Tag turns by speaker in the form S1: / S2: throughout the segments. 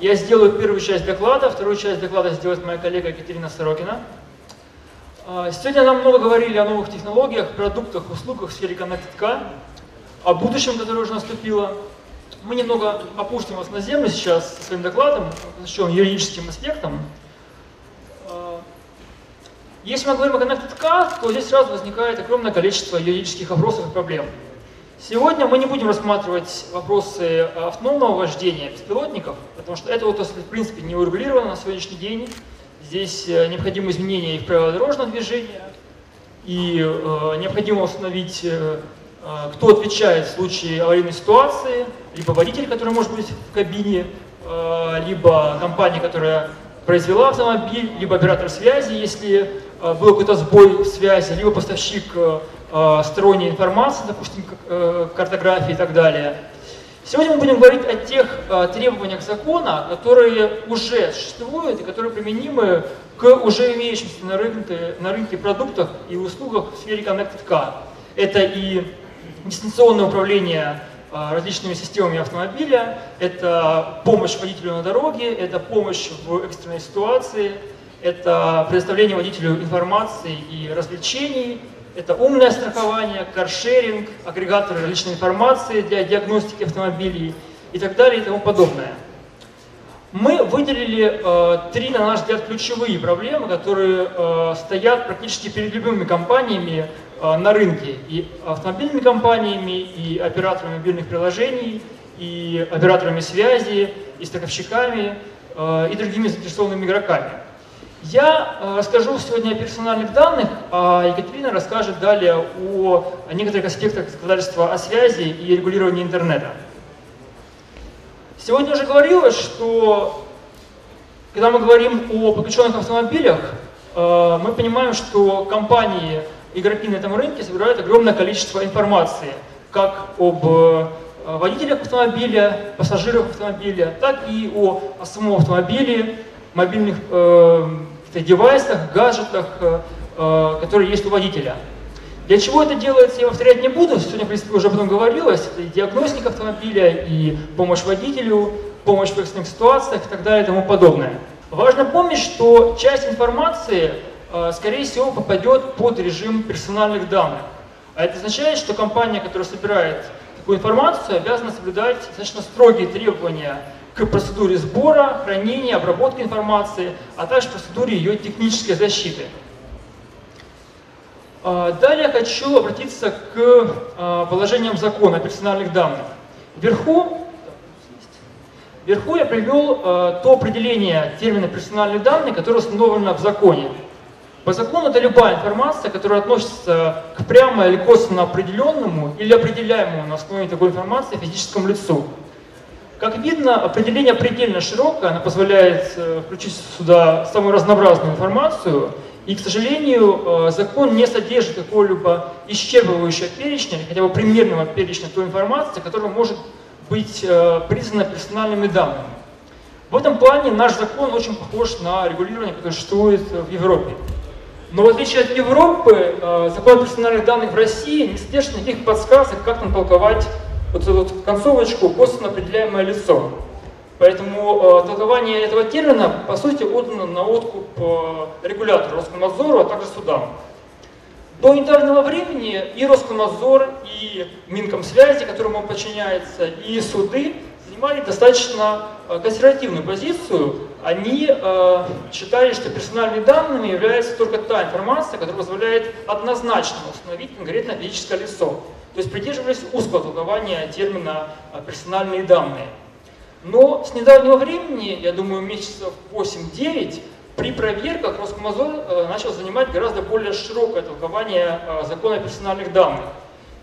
S1: Я сделаю первую часть доклада, вторую часть доклада сделает моя коллега Екатерина Сорокина. А, сегодня нам много говорили о новых технологиях, продуктах, услугах в сфере Car, о будущем, которое уже наступило. Мы немного опустим вас на землю сейчас со своим докладом, посвященным юридическим аспектам. А, если мы говорим о Connected то здесь сразу возникает огромное количество юридических вопросов и проблем. Сегодня мы не будем рассматривать вопросы автономного вождения беспилотников, потому что это вот, в принципе не урегулировано на сегодняшний день. Здесь э, необходимо изменение и в правила дорожного движения, и э, необходимо установить, э, кто отвечает в случае аварийной ситуации, либо водитель, который может быть в кабине, либо компания, которая произвела автомобиль, либо оператор связи, если был какой-то сбой в связи, либо поставщик э, э, сторонней информации, допустим, э, картографии и так далее. Сегодня мы будем говорить о тех требованиях закона, которые уже существуют и которые применимы к уже имеющимся на рынке, на рынке продуктах и услугах в сфере Connected Car. Это и дистанционное управление различными системами автомобиля, это помощь водителю на дороге, это помощь в экстренной ситуации, это предоставление водителю информации и развлечений, это умное страхование, каршеринг, агрегаторы различной информации для диагностики автомобилей и так далее и тому подобное. Мы выделили э, три, на наш взгляд, ключевые проблемы, которые э, стоят практически перед любыми компаниями э, на рынке. И автомобильными компаниями, и операторами мобильных приложений, и операторами связи, и страховщиками, э, и другими заинтересованными игроками. Я э, расскажу сегодня о персональных данных, а Екатерина расскажет далее о некоторых аспектах законодательства о связи и регулировании интернета. Сегодня уже говорилось, что когда мы говорим о подключенных автомобилях, э, мы понимаем, что компании, игроки на этом рынке собирают огромное количество информации, как об э, водителях автомобиля, пассажирах автомобиля, так и о самом автомобиле, мобильных э, девайсах, гаджетах, э, э, которые есть у водителя. Для чего это делается, я повторять не буду, сегодня, в принципе, уже об этом говорилось. Это и диагностика автомобиля, и помощь водителю, помощь в экстренных ситуациях и так далее и тому подобное. Важно помнить, что часть информации, э, скорее всего, попадет под режим персональных данных. А это означает, что компания, которая собирает такую информацию, обязана соблюдать достаточно строгие требования к процедуре сбора, хранения, обработки информации, а также процедуре ее технической защиты. А, далее хочу обратиться к а, положениям закона о персональных данных. Вверху, вверху я привел а, то определение термина персональные данные, которое установлено в законе. По закону это любая информация, которая относится к прямо или косвенно определенному или определяемому на основе такой информации физическому лицу. Как видно, определение предельно широкое, оно позволяет э, включить сюда самую разнообразную информацию, и, к сожалению, э, закон не содержит какого-либо исчерпывающего перечня, хотя бы примерного перечня той информации, которая может быть э, признана персональными данными. В этом плане наш закон очень похож на регулирование, которое существует в Европе. Но в отличие от Европы, закон о персональных данных в России не содержит никаких подсказок, как там толковать вот эту вот концовочку косвенно определяемое лицо. Поэтому э, толкование этого термина, по сути, отдано на откуп э, регулятору Роскомнадзору, а также судам. До недавнего времени и Роскомнадзор, и Минкомсвязи, которому он подчиняется, и суды занимали достаточно э, консервативную позицию. Они э, считали, что персональными данными является только та информация, которая позволяет однозначно установить конкретное физическое лицо. То есть придерживались узкого толкования термина а, «персональные данные». Но с недавнего времени, я думаю, месяцев 8-9, при проверках Роскомнадзор э, начал занимать гораздо более широкое толкование э, закона о персональных данных.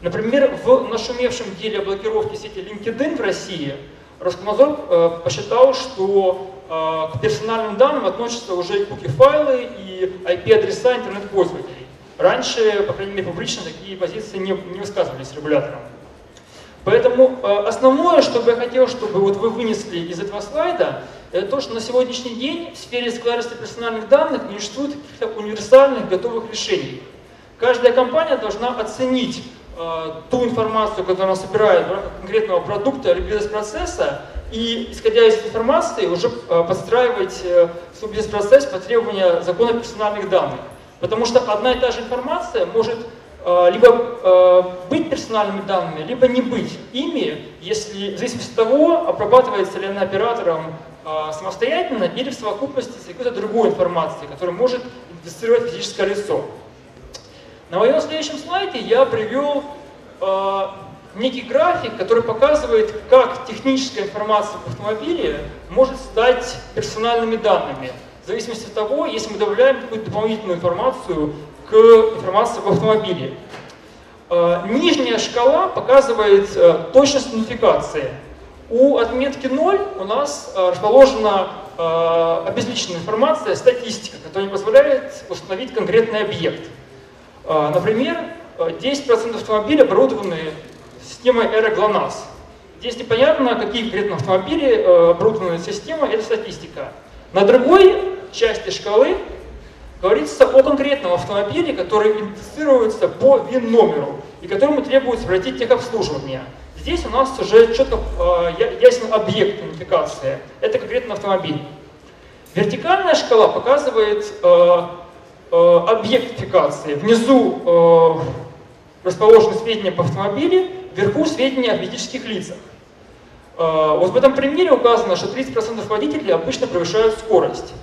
S1: Например, в нашумевшем деле о блокировке сети LinkedIn в России Роскомнадзор э, посчитал, что к персональным данным относятся уже и куки-файлы, и IP-адреса интернет-пользователей. Раньше, по крайней мере, публично такие позиции не, не высказывались регулятором. Поэтому э, основное, что бы я хотел, чтобы вот вы вынесли из этого слайда, это то, что на сегодняшний день в сфере складывания персональных данных не существует каких-то универсальных готовых решений. Каждая компания должна оценить ту информацию, которую она собирает в рамках конкретного продукта или бизнес-процесса, и, исходя из информации, уже подстраивать свой бизнес-процесс по требованию закона персональных данных. Потому что одна и та же информация может Э, либо э, быть персональными данными, либо не быть ими, если, в зависимости от того, обрабатывается ли она оператором э, самостоятельно или в совокупности с какой-то другой информацией, которая может идентифицировать физическое лицо. На моем следующем слайде я привел некий график, который показывает, как техническая информация в автомобиле может стать персональными данными. В зависимости от того, если мы добавляем какую-то дополнительную информацию к информации в автомобиле. Э, нижняя шкала показывает э, точность идентификации. У отметки 0 у нас э, расположена обезличенная информация, статистика, которая позволяет установить конкретный объект. Например, 10% автомобилей оборудованы системой Эра GLONASS. Здесь непонятно, какие конкретно автомобили оборудованы системой, это статистика. На другой части шкалы Говорится о конкретном автомобиле, который идентифицируется по ВИН-номеру и которому требуется пройти техобслуживание. Здесь у нас уже четко э, ясен объект идентификации. Это конкретный автомобиль. Вертикальная шкала показывает э, э. Внизу э, расположены сведения по автомобилю, вверху сведения о физических лицах. Э, вот в этом примере указано, что 30% водителей обычно превышают скорость.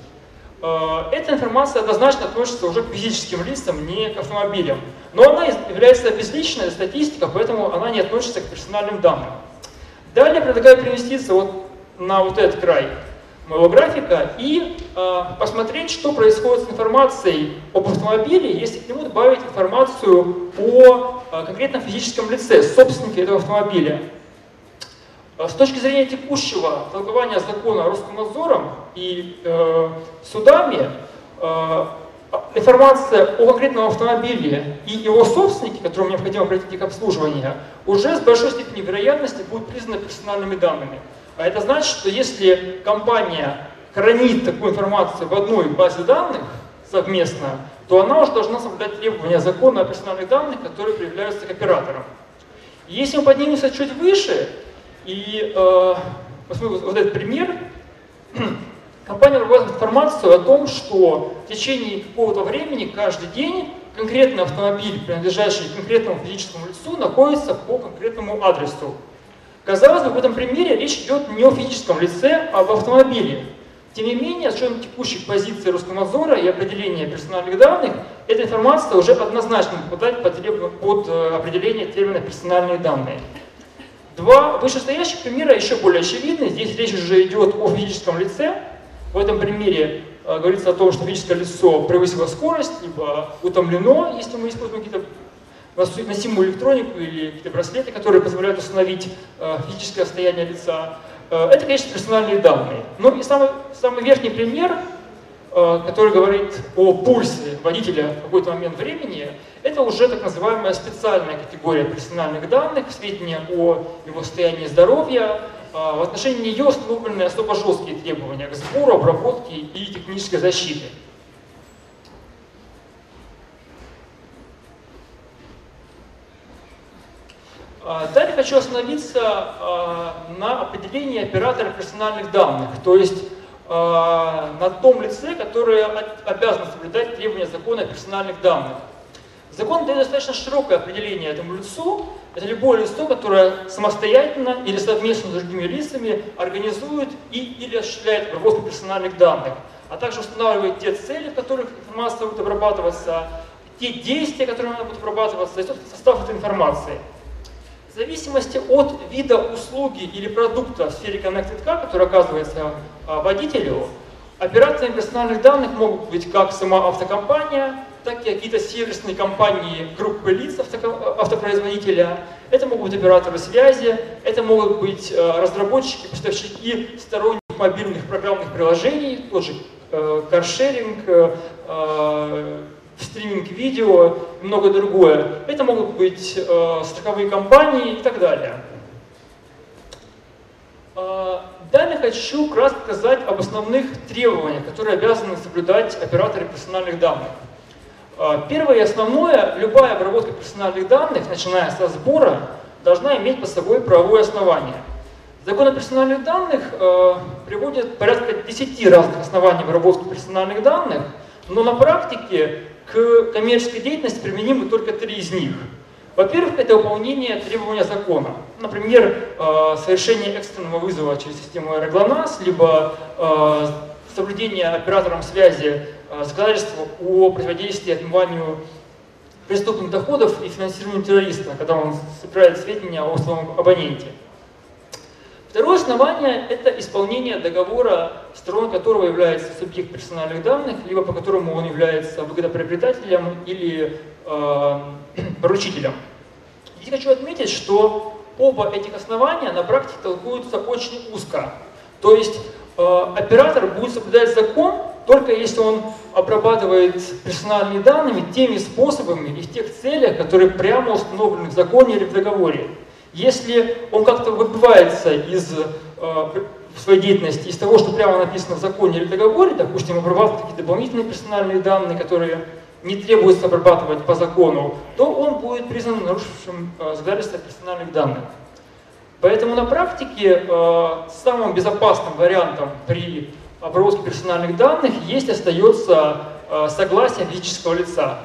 S1: Э, эта информация однозначно относится уже к физическим лицам, не к автомобилям. Но она является безличной статистикой, поэтому она не относится к персональным данным. Далее предлагаю переместиться вот на вот этот край моего графика и э, посмотреть, что происходит с информацией об автомобиле, если к нему добавить информацию о э, конкретном физическом лице, собственнике этого автомобиля. Э, с точки зрения текущего толкования закона Роскомнадзором и э, судами, э, информация о конкретном автомобиле и его собственнике, которому необходимо пройти обслуживание, уже с большой степенью вероятности будет признана персональными данными. А это значит, что если компания хранит такую информацию в одной базе данных совместно, то она уже должна соблюдать требования закона о персональных данных, которые проявляются к операторам. Если мы поднимемся чуть выше, и э, посмотрим вот этот пример. Компания вырабатывает информацию о том, что в течение какого-то времени, каждый день, конкретный автомобиль, принадлежащий конкретному физическому лицу, находится по конкретному адресу. Казалось бы, в этом примере речь идет не о физическом лице, а об автомобиле. Тем не менее, с учетом текущих позиций Роскомнадзора и определения персональных данных, эта информация уже однозначно попадает под, под э, определение термина «персональные данные». Два вышестоящих примера еще более очевидны. Здесь речь уже идет о физическом лице. В этом примере э, говорится о том, что физическое лицо превысило скорость, либо утомлено, если мы используем какие-то носимую электронику или какие-то браслеты, которые позволяют установить э, физическое состояние лица. Э, это, конечно, персональные данные. Но и самый, самый верхний пример Э, который говорит о пульсе водителя в какой-то момент времени, это уже так называемая специальная категория персональных данных, сведения о его состоянии здоровья. Э, в отношении нее установлены особо жесткие требования к сбору, обработке и технической защите. Далее хочу остановиться на определении оператора персональных данных, то есть Э, на том лице, которое обязано соблюдать требования закона о персональных данных. Закон дает достаточно широкое определение этому лицу. Это любое лицо, которое самостоятельно или совместно с другими лицами организует и или осуществляет обработку персональных данных, а также устанавливает те цели, в которых информация будет обрабатываться, те действия, которые она будет обрабатываться, и состав этой информации. В зависимости от вида услуги или продукта в сфере Connected Car, который оказывается а, водителю, операциями персональных данных могут быть как сама автокомпания, так и какие-то сервисные компании группы лиц автопроизводителя. Это могут быть операторы связи, это могут быть а, разработчики, поставщики сторонних мобильных программных приложений, тот же э, каршеринг, э, стриминг видео и многое другое. Это могут быть э, страховые компании и так далее. Э, далее хочу кратко сказать об основных требованиях, которые обязаны соблюдать операторы персональных данных. А, первое и основное, любая обработка персональных данных, начиная со сбора, должна иметь под собой правовое основание. Закон о персональных данных э, приводит порядка 10 разных оснований обработки персональных данных, но на практике к коммерческой деятельности применимы только три из них. Во-первых, это выполнение требования закона. Например, э, совершение экстренного вызова через систему аэроглонас, либо э, соблюдение оператором связи э, законодательства о противодействии отмыванию преступных доходов и финансированию террориста, когда он собирает сведения о своем абоненте. Второе основание – это исполнение договора, стороной которого является субъект персональных данных, либо по которому он является выгодоприобретателем или э, поручителем. Здесь хочу отметить, что оба этих основания на практике толкуются очень узко. То есть э, оператор будет соблюдать закон только если он обрабатывает персональные данные теми способами и в тех целях, которые прямо установлены в законе или в договоре. Если он как-то выбивается из э, своей деятельности из того, что прямо написано в законе или в договоре, допустим, обрабатывать какие-то дополнительные персональные данные, которые не требуется обрабатывать по закону, то он будет признан нарушившим э, законодательство персональных данных. Поэтому на практике э, самым безопасным вариантом при обработке персональных данных есть остается согласие физического лица.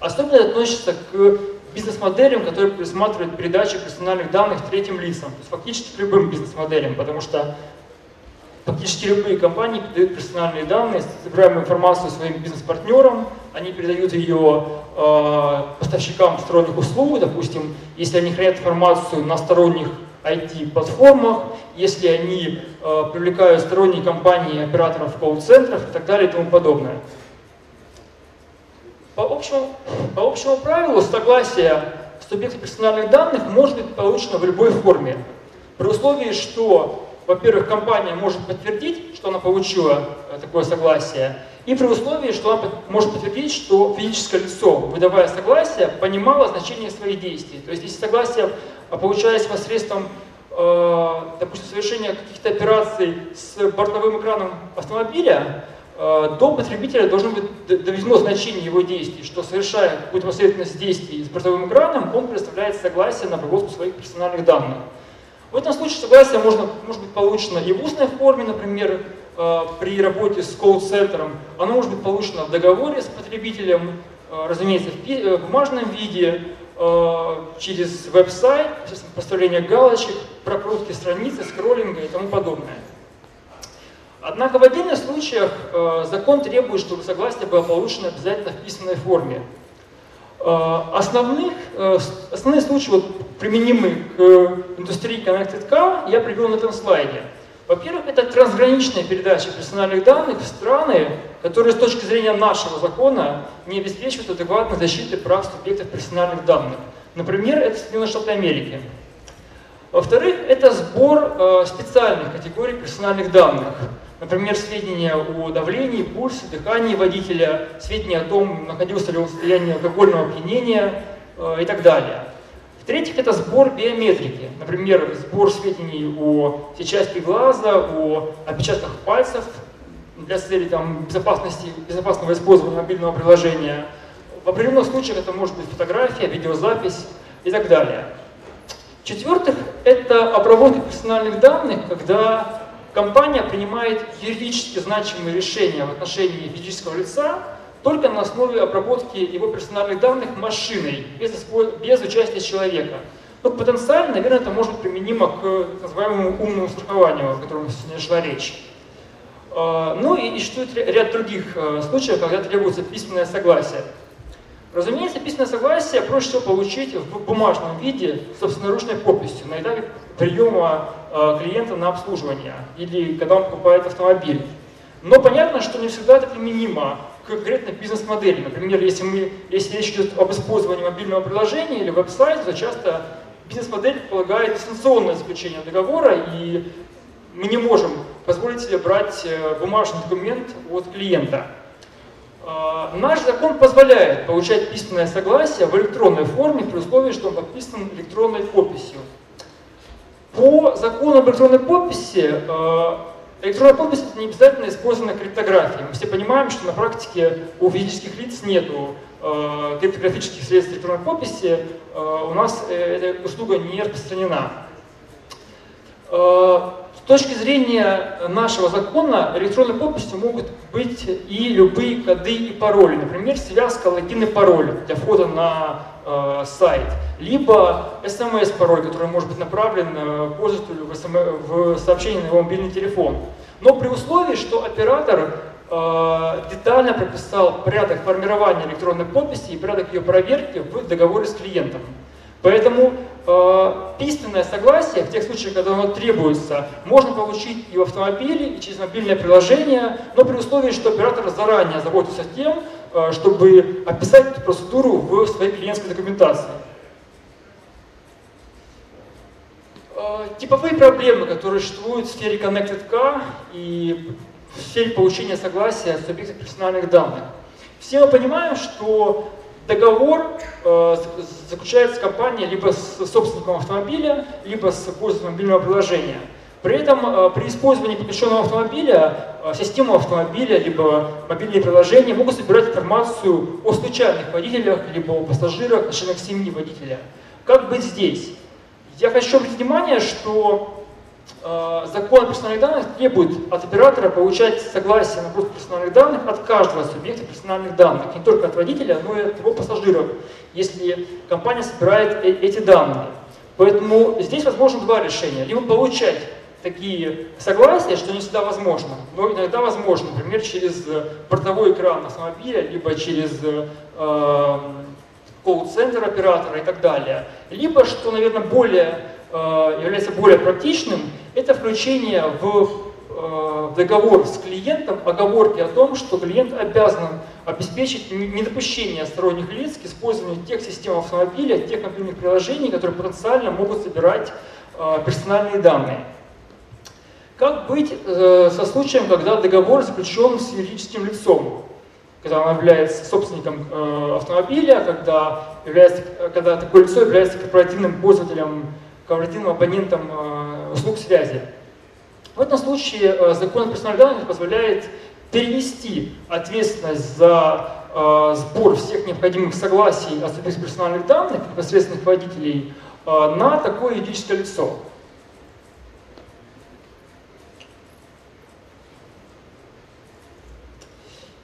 S1: Особенно это относится к бизнес-моделям, которые предусматривают передачу персональных данных третьим лицам, то есть фактически любым бизнес-моделям, потому что фактически любые компании передают персональные данные, собираемую информацию своим бизнес-партнерам, они передают ее э, поставщикам сторонних услуг, допустим, если они хранят информацию на сторонних IT-платформах, если они э, привлекают сторонние компании, операторов колл-центров и так далее и тому подобное. По общему, по общему правилу согласие субъекта персональных данных может быть получено в любой форме. При условии, что, во-первых, компания может подтвердить, что она получила э, такое согласие, и при условии, что она может подтвердить, что физическое лицо, выдавая согласие, понимало значение своих действий. То есть, если согласие получается посредством, э, допустим, совершения каких-то операций с бортовым экраном автомобиля, до потребителя должно быть доведено значение его действий, что совершая какую-то последовательность действий с бортовым экраном, он предоставляет согласие на обработку своих персональных данных. В этом случае согласие можно, может быть получено и в устной форме, например, э, при работе с колл-центром. Оно может быть получено в договоре с потребителем, э, разумеется, в бумажном виде, через веб-сайт, поставление галочек, прокрутки страницы, скроллинга и тому подобное. Однако в отдельных случаях э, закон требует, чтобы согласие было получено обязательно в письменной форме. Э, основных, э, основные случаи, вот, применимые к индустрии Connected Car, я привел на этом слайде. Во-первых, это трансграничная передача персональных данных в страны, которые с точки зрения нашего закона не обеспечивают адекватной защиты прав субъектов персональных данных. Например, это Соединенные Штаты Америки. Во-вторых, это сбор э, специальных категорий персональных данных. Например, сведения о давлении, пульсе, дыхании водителя, сведения о том, находился ли он в состоянии алкогольного опьянения э, и так далее. В-третьих, это сбор биометрики. Например, сбор сведений о сетчатке глаза, о отпечатках пальцев для целей там, безопасности, безопасного использования мобильного приложения. В определенных случаях это может быть фотография, видеозапись и так далее. В-четвертых, это обработка персональных данных, когда компания принимает юридически значимые решения в отношении физического лица только на основе обработки его персональных данных машиной, без, без участия человека. Но потенциально, наверное, это может применимо к так называемому умному страхованию, о котором сегодня шла речь. А, ну и существует ряд других а, случаев, когда требуется письменное согласие. Разумеется, письменное согласие проще всего получить в бумажном виде собственноручной подписью на этапе приема э, клиента на обслуживание или когда он покупает автомобиль. Но понятно, что не всегда это применимо к конкретной бизнес-модели. Например, если, мы, если речь идет об использовании мобильного приложения или веб-сайта, то часто бизнес-модель предполагает дистанционное заключение договора, и мы не можем позволить себе брать э, бумажный документ от клиента. А, наш закон позволяет получать письменное согласие в электронной форме при условии, что он подписан электронной подписью. По закону об электронной подписи а, Электронная подпись не обязательно использована криптография. Мы все понимаем, что на практике у физических лиц нету э, криптографических средств электронной подписи, у нас э, эта услуга не распространена. Э, с точки зрения нашего закона электронной подписью могут быть и любые коды и пароли. Например, связка логин и пароль для входа на э, сайт. Либо смс-пароль, который может быть направлен э, пользователю в, SM, в сообщение на его мобильный телефон. Но при условии, что оператор э, детально прописал порядок формирования электронной подписи и порядок ее проверки в договоре с клиентом. Поэтому э, письменное согласие, в тех случаях, когда оно требуется, можно получить и в автомобиле, и через мобильное приложение, но при условии, что оператор заранее заботится тем, э, чтобы описать эту процедуру в своей клиентской документации. Э, типовые проблемы, которые существуют в сфере Connected Car и в сфере получения согласия с объектов персональных данных. Все мы понимаем, что Договор э, заключается компания либо с собственником автомобиля, либо с пользователем мобильного приложения. При этом э, при использовании подключенного автомобиля, э, система автомобиля, либо мобильные приложения могут собирать информацию о случайных водителях, либо о пассажирах, членах семьи водителя. Как быть здесь? Я хочу обратить внимание, что закон о персональных данных требует от оператора получать согласие на доступ персональных данных от каждого субъекта персональных данных, не только от водителя, но и от его пассажиров, если компания собирает э, эти данные. Поэтому здесь возможно два решения. Либо получать такие согласия, что не всегда возможно, но иногда возможно, например, через бортовой экран автомобиля, либо через э, колл-центр оператора и так далее. Либо, что, наверное, более Э, является более практичным, это включение в, э, в договор с клиентом оговорки о том, что клиент обязан обеспечить недопущение сторонних лиц к использованию тех систем автомобиля, тех мобильных приложений, которые потенциально могут собирать э, персональные данные. Как быть со случаем, когда договор заключен с юридическим лицом? когда он является собственником автомобиля, когда, является, когда такое лицо является корпоративным пользователем корпоративным абонентам э, услуг связи. В этом случае э, закон о персональных данных позволяет перенести ответственность за э, сбор всех необходимых согласий о субъекте персональных данных непосредственных водителей на такое юридическое лицо.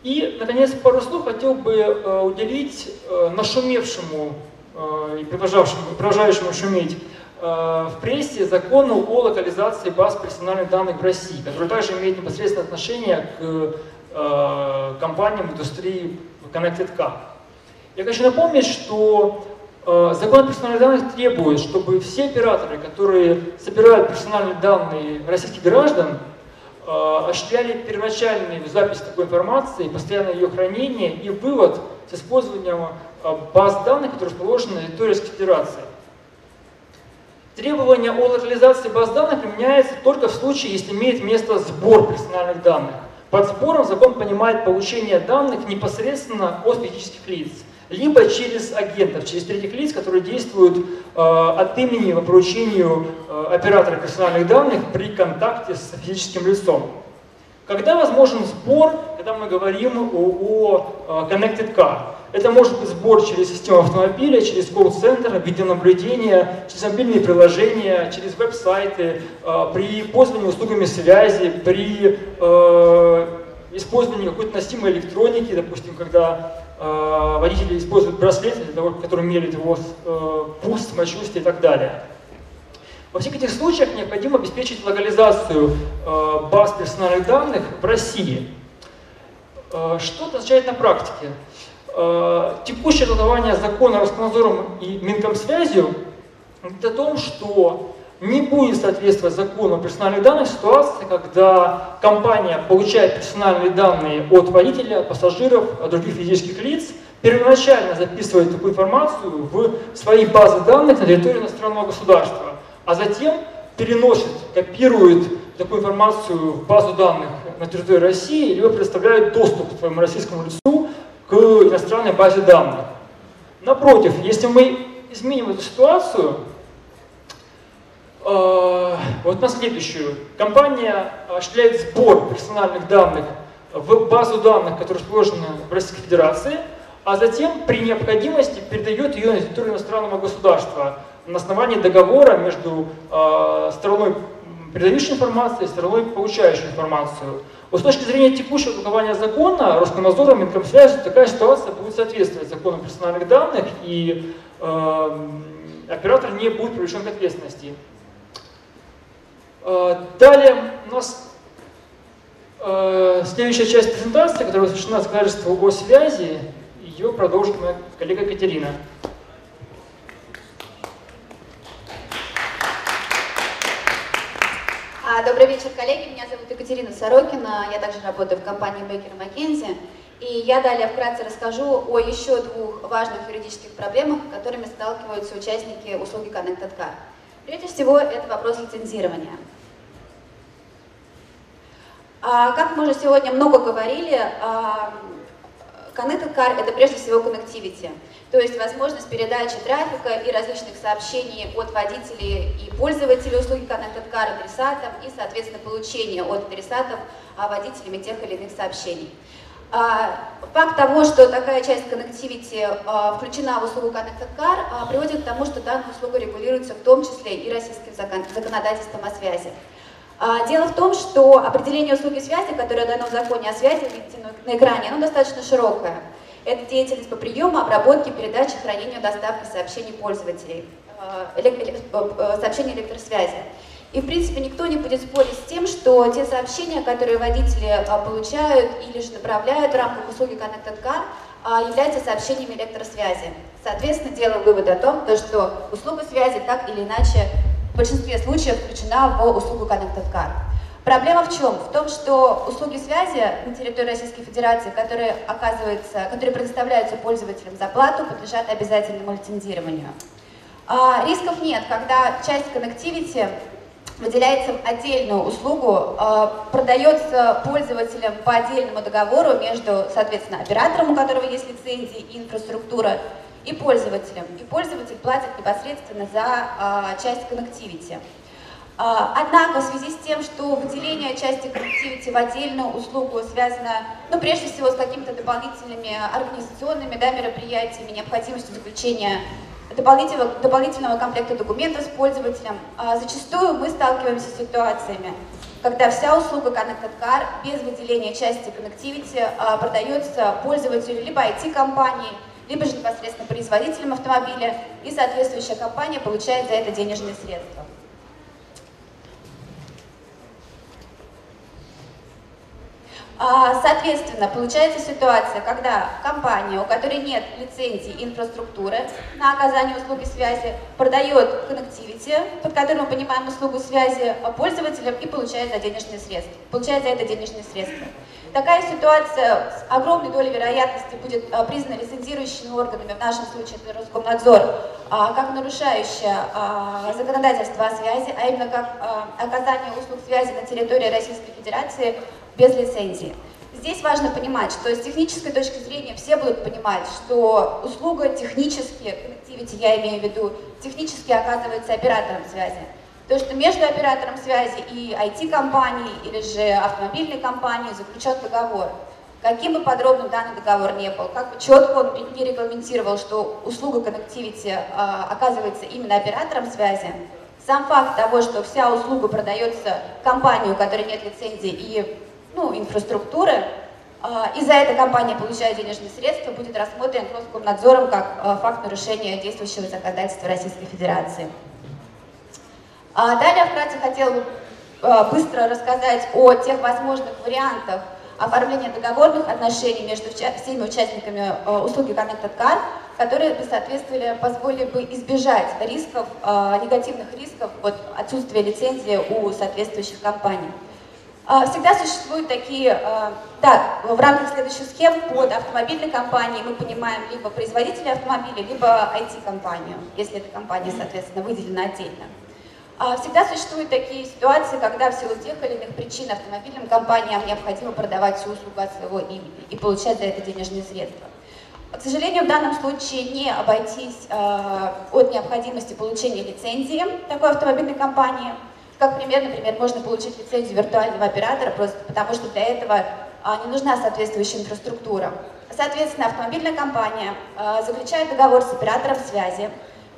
S1: И, наконец, пару слов хотел бы уделить нашумевшему и продолжающему шуметь Э, в прессе закону о локализации баз персональных данных в России, который также имеет непосредственное отношение к э, компаниям индустрии Connected Car. Я хочу напомнить, что э, закон о персональных данных требует, чтобы все операторы, которые собирают персональные данные российских граждан, осуществляли первоначальную запись такой информации, постоянное ее хранение и вывод с использованием баз данных, которые расположены на территории Российской Федерации. Требование о локализации баз данных применяется только в случае, если имеет место сбор персональных данных. Под сбором закон понимает получение данных непосредственно от физических лиц, либо через агентов, через третьих лиц, которые действуют э, от имени по поручению э, оператора персональных данных при контакте с физическим лицом. Когда возможен сбор, когда мы говорим о, о Connected Car? Это может быть сбор через систему автомобиля, через колл-центр, видеонаблюдение, через мобильные приложения, через веб-сайты, э, при пользовании услугами связи, при э, использовании какой-то носимой электроники, допустим, когда э, водители используют браслеты, для того, который меряет его пульс, самочувствие и так далее. Во всех этих случаях необходимо обеспечить локализацию э, баз персональных данных в России. Э, что это означает на практике? Э, текущее толкование закона Роскомнадзором и Минкомсвязью говорит о том, что не будет соответствовать закону персональных данных ситуации, когда компания получает персональные данные от водителя, пассажиров, от других физических лиц, первоначально записывает такую информацию в свои базы данных на территории иностранного государства а затем переносит, копирует такую информацию в базу данных на территории России, либо предоставляет доступ к своему российскому лицу к иностранной базе данных. Напротив, если мы изменим эту ситуацию, э, вот на следующую. Компания осуществляет сбор персональных данных в базу данных, которая расположена в Российской Федерации, а затем при необходимости передает ее на территорию иностранного государства на основании договора между э, стороной передающей информации и стороной получающей информацию. Вот с точки зрения текущего толкования закона, Роскомнадзором, Минкомсвязью такая ситуация будет соответствовать закону персональных данных, и э, оператор не будет привлечен к ответственности. Э, далее у нас э, следующая часть презентации, которая посвящена законодательству о связи, ее продолжит моя коллега Катерина.
S2: Добрый вечер, коллеги. Меня зовут Екатерина Сорокина. Я также работаю в компании Baker McKenzie. И я далее вкратце расскажу о еще двух важных юридических проблемах, которыми сталкиваются участники услуги Connected Car. Прежде всего, это вопрос лицензирования. А, как мы уже сегодня много говорили, а, Connected Car — это прежде всего connectivity, то есть возможность передачи трафика и различных сообщений от водителей и пользователей услуги Connected Car адресатам и, соответственно, получение от адресатов а, водителями тех или иных сообщений. А, факт того, что такая часть connectivity а, включена в услугу Connected Car, приводит к тому, что данная услуга регулируется в том числе и российским законодательством о связи. Дело в том, что определение услуги связи, которое дано в законе о связи, видите на экране, оно достаточно широкое. Это деятельность по приему, обработке, передаче, хранению, доставке сообщений пользователей, э, э, сообщений электросвязи. И, в принципе, никто не будет спорить с тем, что те сообщения, которые водители э, получают или же направляют в рамках услуги Connected Car, являются сообщениями электросвязи. Соответственно, делаем вывод о том, что услуга связи так или иначе в большинстве случаев включена в услугу Connected Car. Проблема в чем? В том, что услуги связи на территории Российской Федерации, которые, оказываются, которые предоставляются пользователям за плату, подлежат обязательному лицензированию. А, рисков нет, когда часть коннективити выделяется в отдельную услугу, а, продается пользователям по отдельному договору между, соответственно, оператором, у которого есть лицензии и инфраструктура, и пользователем. И пользователь платит непосредственно за а, часть коннективити. А, однако, в связи с тем, что выделение части коллективити в отдельную услугу связано, ну, прежде всего, с какими-то дополнительными организационными да, мероприятиями, необходимостью заключения дополнительного, дополнительного комплекта документов с пользователем, а, зачастую мы сталкиваемся с ситуациями, когда вся услуга Connected Car без выделения части Connectivity продается пользователю либо IT-компании, либо же непосредственно производителям автомобиля, и соответствующая компания получает за это денежные средства. Соответственно, получается ситуация, когда компания, у которой нет лицензии инфраструктуры на оказание услуги связи, продает коннективити, под которым мы понимаем услугу связи пользователям и получает за денежные средства. Получает за это денежные средства. Такая ситуация с огромной долей вероятности будет а, признана лицензирующими органами, в нашем случае это Роскомнадзор, а, как нарушающая законодательство о связи, а именно как оказание услуг связи на территории Российской Федерации без лицензии. Здесь важно понимать, что с технической точки зрения все будут понимать, что услуга технически, connectivity я имею в виду, технически оказывается оператором связи. То, что между оператором связи и IT-компанией или же автомобильной компанией заключен договор. Каким бы подробным данный договор не был, как бы четко он не регламентировал, что услуга connectivity э, оказывается именно оператором связи, сам факт того, что вся услуга продается компании, у которой нет лицензии и ну, инфраструктуры, а, и за это компания получает денежные средства, будет рассмотрен Роскомнадзором как а, факт нарушения действующего законодательства Российской Федерации. А далее вкратце хотела бы быстро рассказать о тех возможных вариантах оформления договорных отношений между всеми участниками услуги Connected Car, которые бы соответствовали, позволили бы избежать рисков, негативных рисков от отсутствия лицензии у соответствующих компаний. А, всегда существуют такие, а, да, в рамках следующих схем под автомобильной компанией мы понимаем либо производителя автомобиля, либо IT-компанию, если эта компания, соответственно, выделена отдельно. А, всегда существуют такие ситуации, когда в силу тех или иных причин автомобильным компаниям необходимо продавать всю услугу от своего имени и получать за это денежные средства. К сожалению, в данном случае не обойтись от необходимости получения лицензии такой автомобильной компании. Как пример, например, можно получить лицензию виртуального оператора просто потому, что для этого э, не нужна соответствующая инфраструктура. Соответственно, автомобильная компания э, заключает договор с оператором связи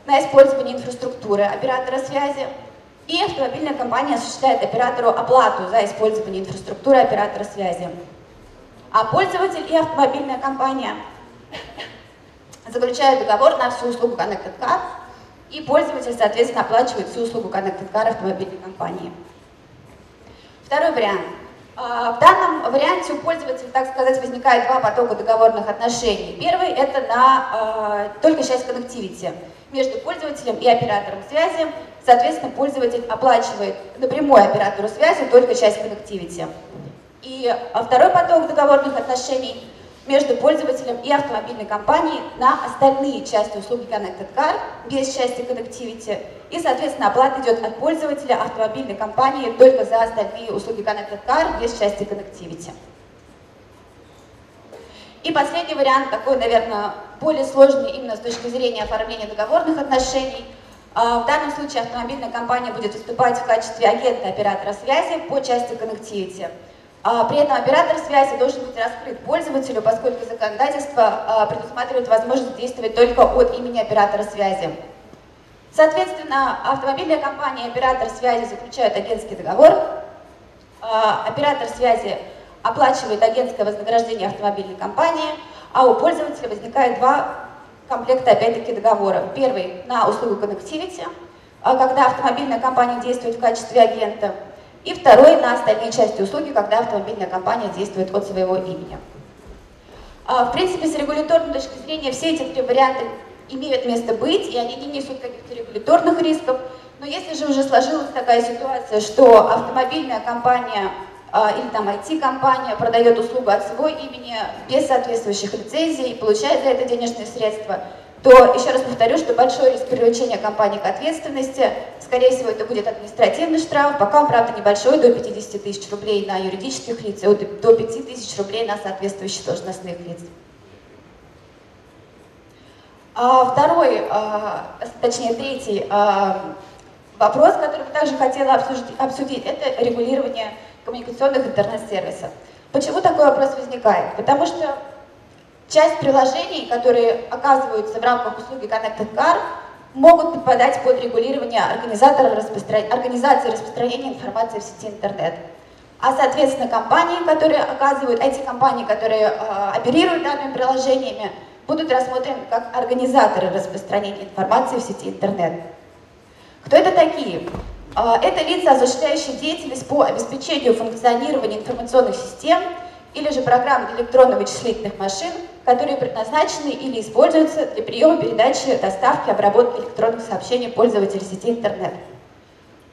S2: на использование инфраструктуры оператора связи, и автомобильная компания осуществляет оператору оплату за использование инфраструктуры оператора связи. А пользователь и автомобильная компания заключают договор на всю услугу Connected Car, и пользователь, соответственно, оплачивает всю услугу Connected Car автомобильной компании. Второй вариант. А, в данном варианте у пользователя, так сказать, возникает два потока договорных отношений. Первый – это на а, только часть коннективити между пользователем и оператором связи. Соответственно, пользователь оплачивает напрямую оператору связи только часть коннективити. И а, второй поток договорных отношений между пользователем и автомобильной компанией на остальные части услуги Connected Car без части Connectivity. И, соответственно, оплата идет от пользователя автомобильной компании только за остальные услуги Connected Car без части Connectivity. И последний вариант, такой, наверное, более сложный именно с точки зрения оформления договорных отношений. А, в данном случае автомобильная компания будет выступать в качестве агента оператора связи по части Connectivity. А, при этом оператор связи должен быть раскрыт пользователю, поскольку законодательство а, предусматривает возможность действовать только от имени оператора связи. Соответственно, автомобильная компания и оператор связи заключают агентский договор. А, оператор связи оплачивает агентское вознаграждение автомобильной компании, а у пользователя возникает два комплекта, опять-таки, договоров. Первый на услугу Connectivity, когда автомобильная компания действует в качестве агента – и второй на остальные части услуги, когда автомобильная компания действует от своего имени. А, в принципе, с регуляторной точки зрения все эти три варианта имеют место быть, и они не несут каких-то регуляторных рисков. Но если же уже сложилась такая ситуация, что автомобильная компания а, или там IT-компания продает услугу от своего имени без соответствующих лицензий и получает за это денежные средства, то еще раз повторю, что большой риск привлечения компании к ответственности, скорее всего, это будет административный штраф, пока он, правда, небольшой, до 50 тысяч рублей на юридических лиц, и до 5 тысяч рублей на соответствующих должностных лиц. А второй, а, точнее третий а, вопрос, который бы также хотела обсудить, это регулирование коммуникационных интернет-сервисов. Почему такой вопрос возникает? Потому что Часть приложений, которые оказываются в рамках услуги Connected Car, могут подпадать под регулирование организатора распростра... организации распространения информации в сети интернет. А, соответственно, компании, которые оказывают, эти компании, которые э, оперируют данными приложениями, будут рассмотрены как организаторы распространения информации в сети интернет. Кто это такие? Э, это лица, осуществляющие деятельность по обеспечению функционирования информационных систем или же программ электронно-вычислительных машин, которые предназначены или используются для приема, передачи, доставки, обработки электронных сообщений пользователей сети интернет.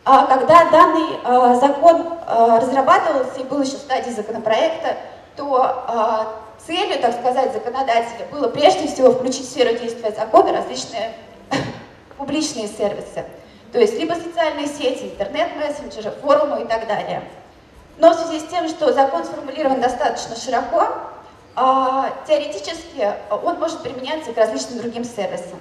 S2: А когда данный э, закон э, разрабатывался и был еще в стадии законопроекта, то целью, так сказать, законодателя было прежде всего включить в сферу действия закона различные публичные сервисы, то есть либо социальные сети, интернет-мессенджеры, форумы и так далее. Но в связи с тем, что закон сформулирован достаточно широко, а, теоретически он может применяться к различным другим сервисам.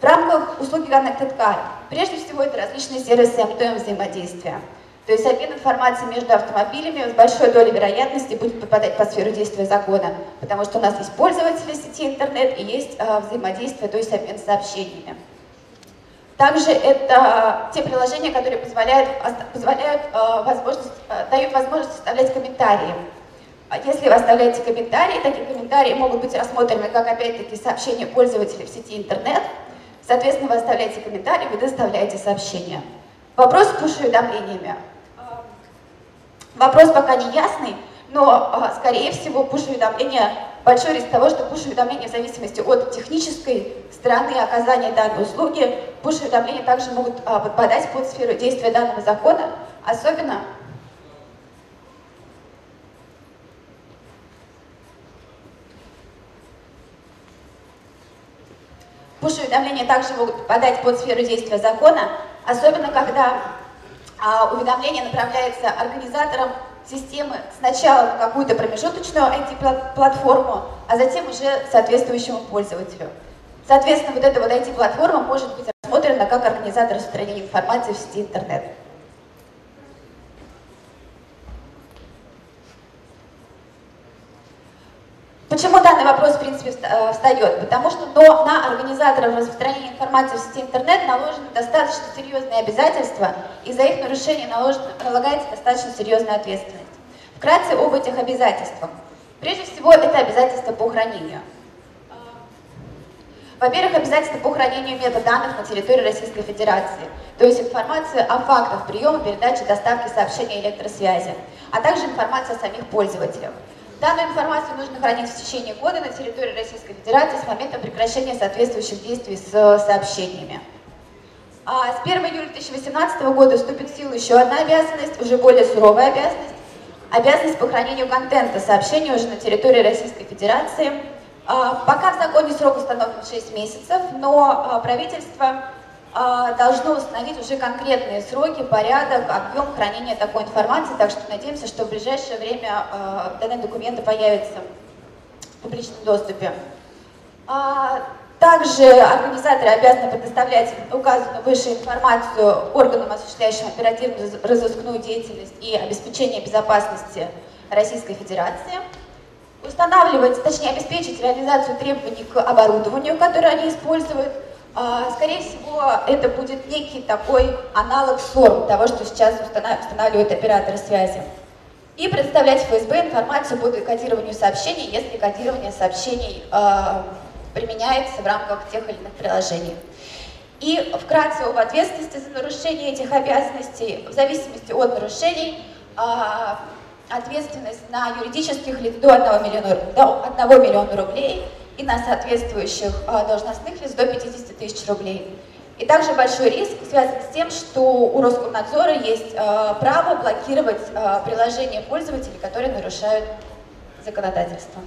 S2: В рамках услуги Connected Car прежде всего это различные сервисы МТМ взаимодействия. То есть обмен информацией между автомобилями с большой долей вероятности будет попадать под сферу действия закона, потому что у нас есть пользователи сети интернет и есть э, взаимодействие, то есть обмен сообщениями. Также это те приложения, которые позволяют, позволяют э, возможность, э, дают возможность оставлять комментарии. А если вы оставляете комментарии, такие комментарии могут быть рассмотрены как, опять-таки, сообщения пользователей в сети интернет. Соответственно, вы оставляете комментарий, вы доставляете сообщение. Вопрос с пуш-уведомлениями. Вопрос пока не ясный, но, а, скорее всего, пуш-уведомления большой риск того, что пуш-уведомления в зависимости от технической стороны оказания данной услуги, пуш-уведомления также могут а, подпадать под сферу действия данного закона, особенно Пуш-уведомления также могут попадать под сферу действия закона, особенно когда а, уведомление направляется организаторам системы сначала на какую-то промежуточную IT-платформу, а затем уже соответствующему пользователю. Соответственно, вот эта вот IT-платформа может быть рассмотрена как организатор распространения информации в сети интернет. Почему данный вопрос, в принципе, э, встает? Потому что но на организаторов распространения информации в сети интернет наложены достаточно серьезные обязательства, и за их нарушение наложено, налагается достаточно серьезная ответственность. Вкратце об этих обязательствах. Прежде всего, это обязательства по хранению. Во-первых, обязательства по хранению метаданных на территории Российской Федерации, то есть информация о фактах приема, передачи, доставки сообщений электросвязи, а также информация о самих пользователях. Данную информацию нужно хранить в течение года на территории Российской Федерации с момента прекращения соответствующих действий с сообщениями. А с 1 июля 2018 года вступит в силу еще одна обязанность, уже более суровая обязанность, обязанность по хранению контента сообщений уже на территории Российской Федерации. А, пока в законе срок установлен 6 месяцев, но а, правительство должно установить уже конкретные сроки, порядок, объем хранения такой информации, так что надеемся, что в ближайшее время а, данные документы появятся в публичном доступе. А, также организаторы обязаны предоставлять указанную выше информацию органам, осуществляющим оперативную разыскную деятельность и обеспечение безопасности Российской Федерации, устанавливать, точнее обеспечить реализацию требований к оборудованию, которое они используют, а, скорее всего, это будет некий такой аналог СОРМ, того, что сейчас устанавливают операторы связи. И представлять ФСБ информацию по кодированию сообщений, если кодирование сообщений э, применяется в рамках тех или иных приложений. И вкратце об ответственности за нарушение этих обязанностей. В зависимости от нарушений э, ответственность на юридических лиц до 1 миллиона, до 1 миллиона рублей – и на соответствующих а, должностных лиц до 50 тысяч рублей. И также большой риск связан с тем, что у Роскомнадзора есть а, право блокировать а, приложения пользователей, которые нарушают законодательство.